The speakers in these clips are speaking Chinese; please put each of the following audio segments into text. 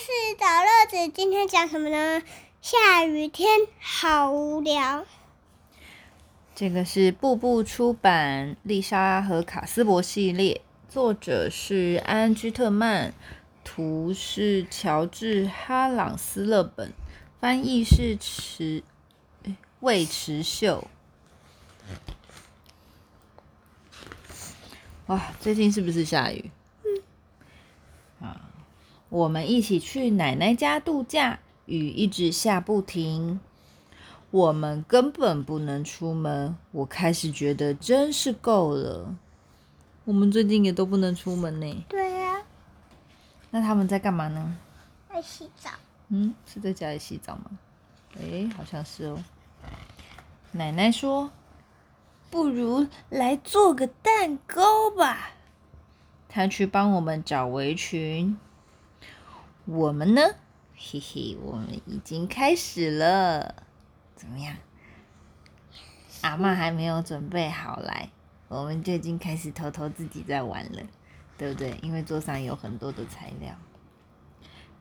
事找乐子，今天讲什么呢？下雨天好无聊。这个是步步出版丽莎和卡斯伯系列，作者是安居特曼，图是乔治哈朗斯勒本，翻译是池魏池秀。哇，最近是不是下雨？啊，我们一起去奶奶家度假，雨一直下不停，我们根本不能出门。我开始觉得真是够了。我们最近也都不能出门呢。对呀。那他们在干嘛呢？在洗澡。嗯，是在家里洗澡吗？哎，好像是哦。奶奶说。不如来做个蛋糕吧。她去帮我们找围裙。我们呢？嘿嘿，我们已经开始了。怎么样？阿妈还没有准备好来，我们就已经开始偷偷自己在玩了，对不对？因为桌上有很多的材料。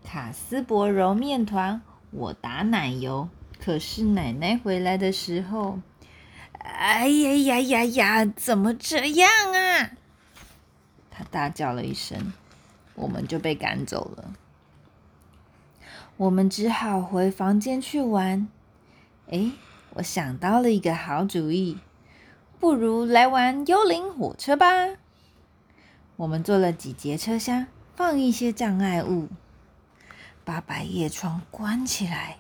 卡斯伯揉面团，我打奶油。可是奶奶回来的时候。哎呀呀呀呀！怎么这样啊？他大叫了一声，我们就被赶走了。我们只好回房间去玩。哎，我想到了一个好主意，不如来玩幽灵火车吧。我们做了几节车厢，放一些障碍物，把百叶窗关起来。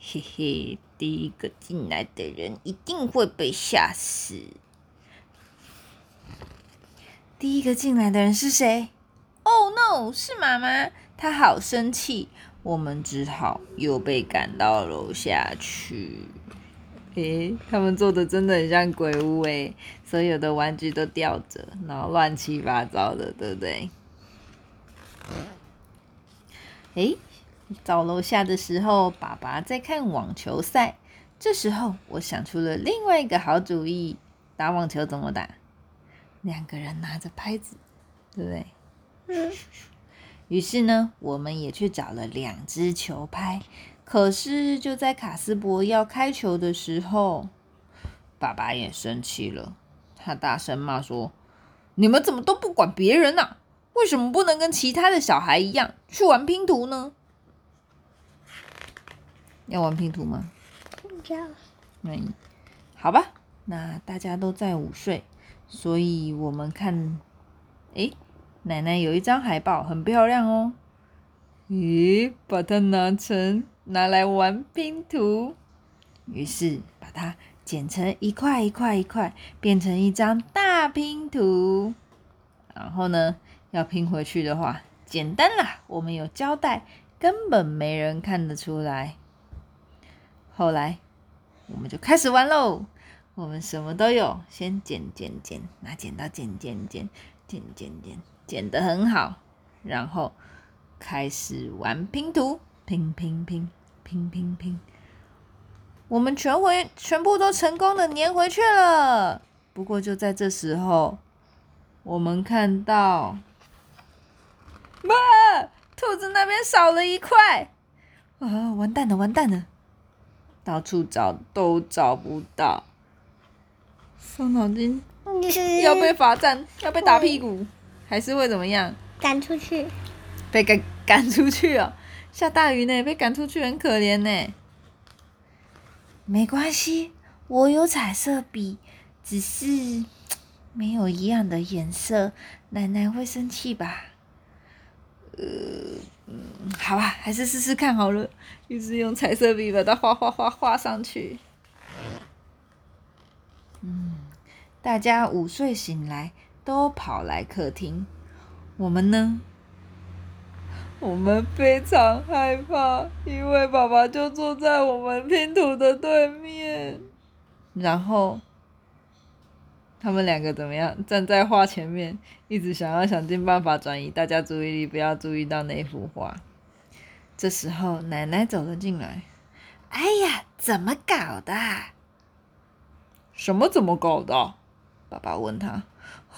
嘿嘿，第一个进来的人一定会被吓死。第一个进来的人是谁？Oh no，是妈妈，她好生气。我们只好又被赶到楼下去。诶，他们做的真的很像鬼屋诶，所有的玩具都吊着，然后乱七八糟的，对不对？诶。到楼下的时候，爸爸在看网球赛。这时候，我想出了另外一个好主意：打网球怎么打？两个人拿着拍子，对不对？嗯。于是呢，我们也去找了两只球拍。可是，就在卡斯伯要开球的时候，爸爸也生气了。他大声骂说：“你们怎么都不管别人呢？为什么不能跟其他的小孩一样去玩拼图呢？”要玩拼图吗？要。嗯，好吧，那大家都在午睡，所以我们看，诶，奶奶有一张海报，很漂亮哦。咦，把它拿成拿来玩拼图。于是把它剪成一块一块一块，变成一张大拼图。然后呢，要拼回去的话，简单啦，我们有胶带，根本没人看得出来。后来，我们就开始玩喽。我们什么都有，先剪剪剪，拿剪刀剪剪剪，剪剪剪，剪得很好。然后开始玩拼图，拼拼拼，拼拼拼。我们全回全部都成功的粘回去了。不过就在这时候，我们看到，哇，兔子那边少了一块，啊，完蛋了，完蛋了！到处找都找不到，伤脑筋，要被罚站，要被打屁股，还是会怎么样？赶出去，被赶赶出去哦！下大雨呢，被赶出去很可怜呢。没关系，我有彩色笔，只是没有一样的颜色，奶奶会生气吧？呃。嗯，好吧，还是试试看好了。于是用彩色笔把它画画画画上去。嗯，大家午睡醒来，都跑来客厅。我们呢？我们非常害怕，因为爸爸就坐在我们拼图的对面。然后。他们两个怎么样？站在画前面，一直想要想尽办法转移大家注意力，不要注意到那幅画。这时候，奶奶走了进来。哎呀，怎么搞的？什么怎么搞的？爸爸问他。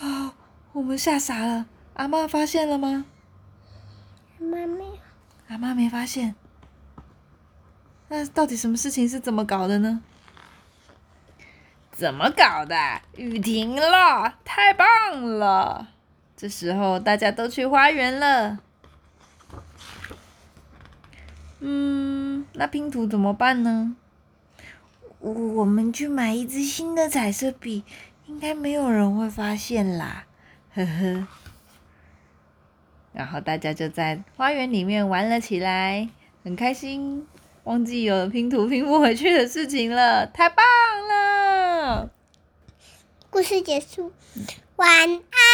啊，我们吓傻了。阿妈发现了吗？妈没有。阿妈没发现。那到底什么事情是怎么搞的呢？怎么搞的？雨停了，太棒了！这时候大家都去花园了。嗯，那拼图怎么办呢？我我们去买一支新的彩色笔，应该没有人会发现啦，呵呵。然后大家就在花园里面玩了起来，很开心，忘记有拼图拼不回去的事情了，太棒了！故事结束，晚安。